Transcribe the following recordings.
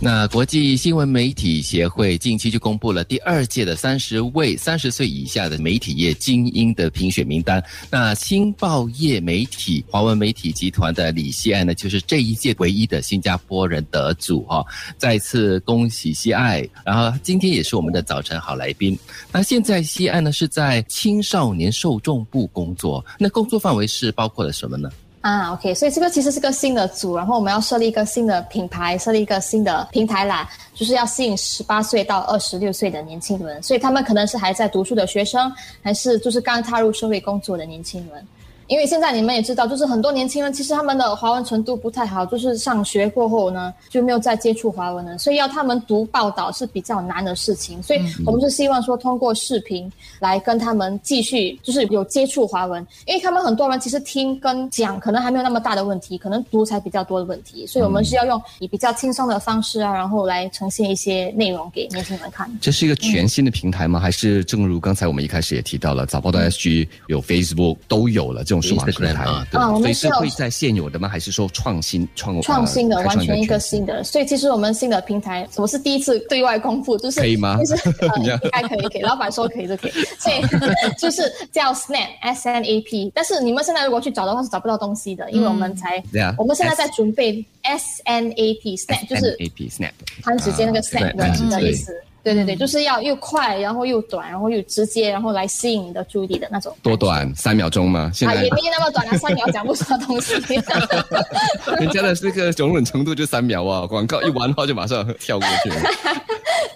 那国际新闻媒体协会近期就公布了第二届的三十位三十岁以下的媒体业精英的评选名单。那新报业媒体华文媒体集团的李希爱呢，就是这一届唯一的新加坡人得主哈。再次恭喜希爱，然后今天也是我们的早晨好来宾。那现在希爱呢是在青少年受众部工作，那工作范围是包括了什么呢？啊，OK，所以这个其实是个新的组，然后我们要设立一个新的品牌，设立一个新的平台啦，就是要吸引十八岁到二十六岁的年轻人，所以他们可能是还在读书的学生，还是就是刚踏入社会工作的年轻人。因为现在你们也知道，就是很多年轻人其实他们的华文程度不太好，就是上学过后呢就没有再接触华文了，所以要他们读报道是比较难的事情。所以我们是希望说通过视频来跟他们继续就是有接触华文，因为他们很多人其实听跟讲可能还没有那么大的问题，可能读才比较多的问题。所以我们是要用以比较轻松的方式啊，然后来呈现一些内容给年轻人看。这是一个全新的平台吗？还是正如刚才我们一开始也提到了，早报的 SG 有 Facebook 都有了这种。数码平台啊，对，所以是会在现有的吗？还是说创新创创新的，完全一个新的？所以其实我们新的平台，我是第一次对外公布，就是可以吗？就是 应该可以，可以。老板说可以就可以。所以 就是叫 Snap S N A P，但是你们现在如果去找的话是找不到东西的，因为我们才，我们现在在准备 S N A P Snap，就是 A P Snap，它直接那个 Snap 的意思。对对对，就是要又快，然后又短，然后又直接，然后来吸引你的注意力的那种。多短？三秒钟吗？啊，也没那么短啊，三秒讲不出东西。人家的这个容忍程度就三秒啊，广告一完的话就马上跳过去。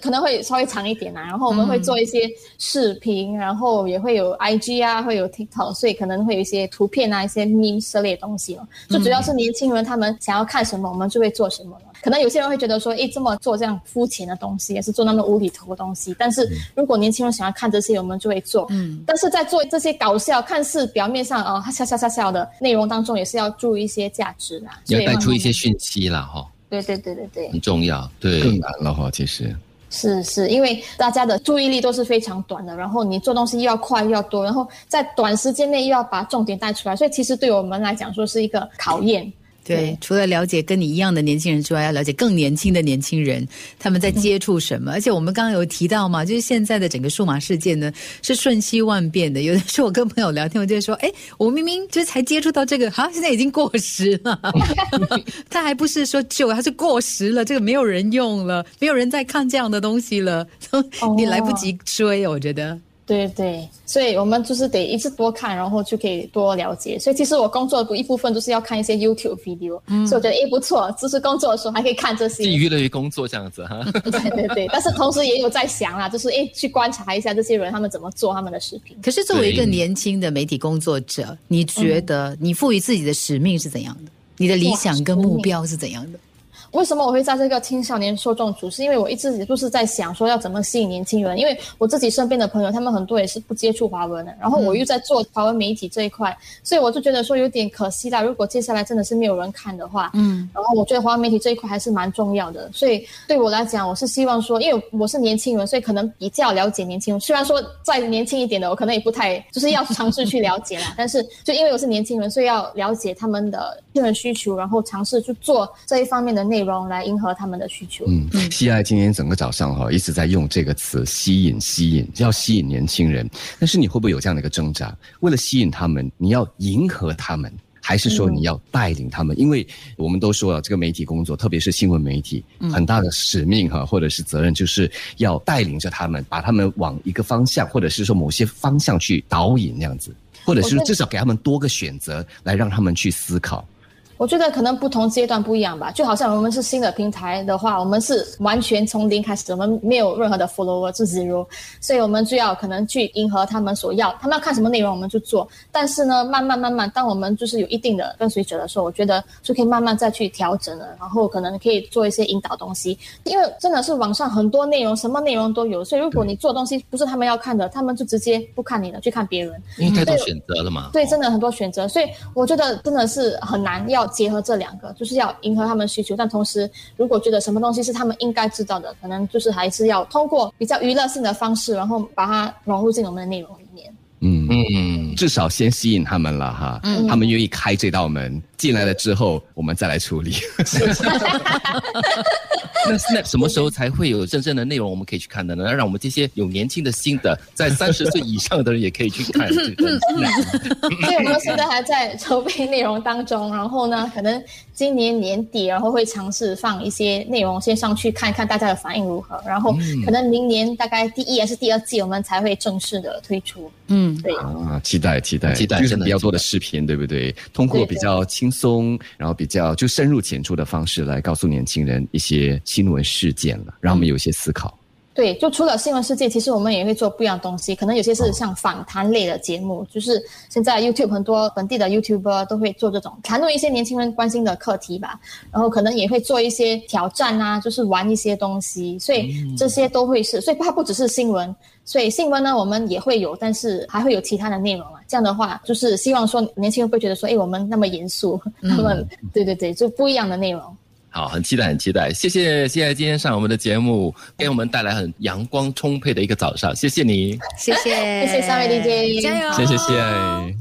可能会稍微长一点啊，然后我们会做一些视频，然后也会有 IG 啊，会有 TikTok，所以可能会有一些图片啊，一些 meme 之类的东西哦。就主要是年轻人他们想要看什么，我们就会做什么了。可能有些人会觉得说，诶，这么做这样肤浅的东西，也是做那么无厘头的东西。但是如果年轻人想要看这些，我们就会做。嗯。但是在做这些搞笑、看似表面上啊笑笑笑笑的内容当中，也是要注意一些价值啦。要带出一些讯息啦哈。对对对对对。很重要，对。更难了哈，其实。是是，因为大家的注意力都是非常短的，然后你做东西又要快又要多，然后在短时间内又要把重点带出来，所以其实对我们来讲说是一个考验。对，除了了解跟你一样的年轻人之外，要了解更年轻的年轻人，他们在接触什么。而且我们刚刚有提到嘛，就是现在的整个数码世界呢是瞬息万变的。有的时候我跟朋友聊天，我就会说：“哎，我明明就才接触到这个，好，现在已经过时了。他还不是说旧，他是过时了，这个没有人用了，没有人在看这样的东西了，你来不及追。我觉得。”对对，所以我们就是得一直多看，然后就可以多了解。所以其实我工作的一部分就是要看一些 YouTube video，嗯所以我觉得诶不错，就是工作的时候还可以看这些。娱乐于工作这样子哈。对对对，但是同时也有在想啊，就是诶去观察一下这些人他们怎么做他们的视频。可是作为一个年轻的媒体工作者，你觉得你赋予自己的使命是怎样的？你的理想跟目标是怎样的？为什么我会在这个青少年受众组？是因为我一直就是在想说要怎么吸引年轻人，因为我自己身边的朋友他们很多也是不接触华文的，然后我又在做华文媒体这一块，所以我就觉得说有点可惜啦。如果接下来真的是没有人看的话，嗯，然后我觉得华文媒体这一块还是蛮重要的，所以对我来讲，我是希望说，因为我是年轻人，所以可能比较了解年轻人。虽然说再年轻一点的，我可能也不太就是要尝试去了解啦，但是就因为我是年轻人，所以要了解他们的个人需求，然后尝试去做这一方面的内容来迎合他们的需求。嗯，西爱今天整个早上哈一直在用这个词“吸引”，吸引要吸引年轻人。但是你会不会有这样的一个挣扎？为了吸引他们，你要迎合他们，还是说你要带领他们？因为我们都说了，这个媒体工作，特别是新闻媒体，很大的使命哈，或者是责任，就是要带领着他们，把他们往一个方向，或者是说某些方向去导引，那样子，或者是至少给他们多个选择，来让他们去思考。我觉得可能不同阶段不一样吧，就好像我们是新的平台的话，我们是完全从零开始，我们没有任何的 follower，是 zero，所以我们就要可能去迎合他们所要，他们要看什么内容我们就做。但是呢，慢慢慢慢，当我们就是有一定的跟随者的时候，我觉得就可以慢慢再去调整了，然后可能可以做一些引导东西。因为真的是网上很多内容，什么内容都有，所以如果你做东西不是他们要看的，他们就直接不看你了，去看别人。因为太多选择了嘛。对，真的很多选择，所以我觉得真的是很难要。结合这两个，就是要迎合他们需求，但同时，如果觉得什么东西是他们应该知道的，可能就是还是要通过比较娱乐性的方式，然后把它融入进我们的内容里面。嗯嗯，至少先吸引他们了哈，他们愿意开这道门进来了之后，我们再来处理。那那什么时候才会有真正的内容我们可以去看的呢？让我们这些有年轻的心的，在三十岁以上的人也可以去看。所以我们现在还在筹备内容当中，然后呢，可能今年年底，然后会尝试放一些内容先上去看看大家的反应如何，然后可能明年大概第一还是第二季，我们才会正式的推出。嗯，对，啊，期待期待期待就是比较多的视频，对不对？通过比较轻松，然后比较就深入浅出的方式来告诉年轻人一些新闻事件了，让我们有一些思考。对，就除了新闻世界，其实我们也会做不一样的东西。可能有些是像访谈类的节目，就是现在 YouTube 很多本地的 YouTuber 都会做这种谈论一些年轻人关心的课题吧。然后可能也会做一些挑战啊，就是玩一些东西。所以这些都会是，所以它不只是新闻。所以新闻呢，我们也会有，但是还会有其他的内容啊。这样的话，就是希望说年轻人不会觉得说，哎，我们那么严肃，他们对对对，就不一样的内容。好，很期待，很期待。谢谢，谢谢今天上我们的节目，给我们带来很阳光充沛的一个早上。谢谢你，谢谢，谢谢三位 DJ 加油，谢谢谢谢。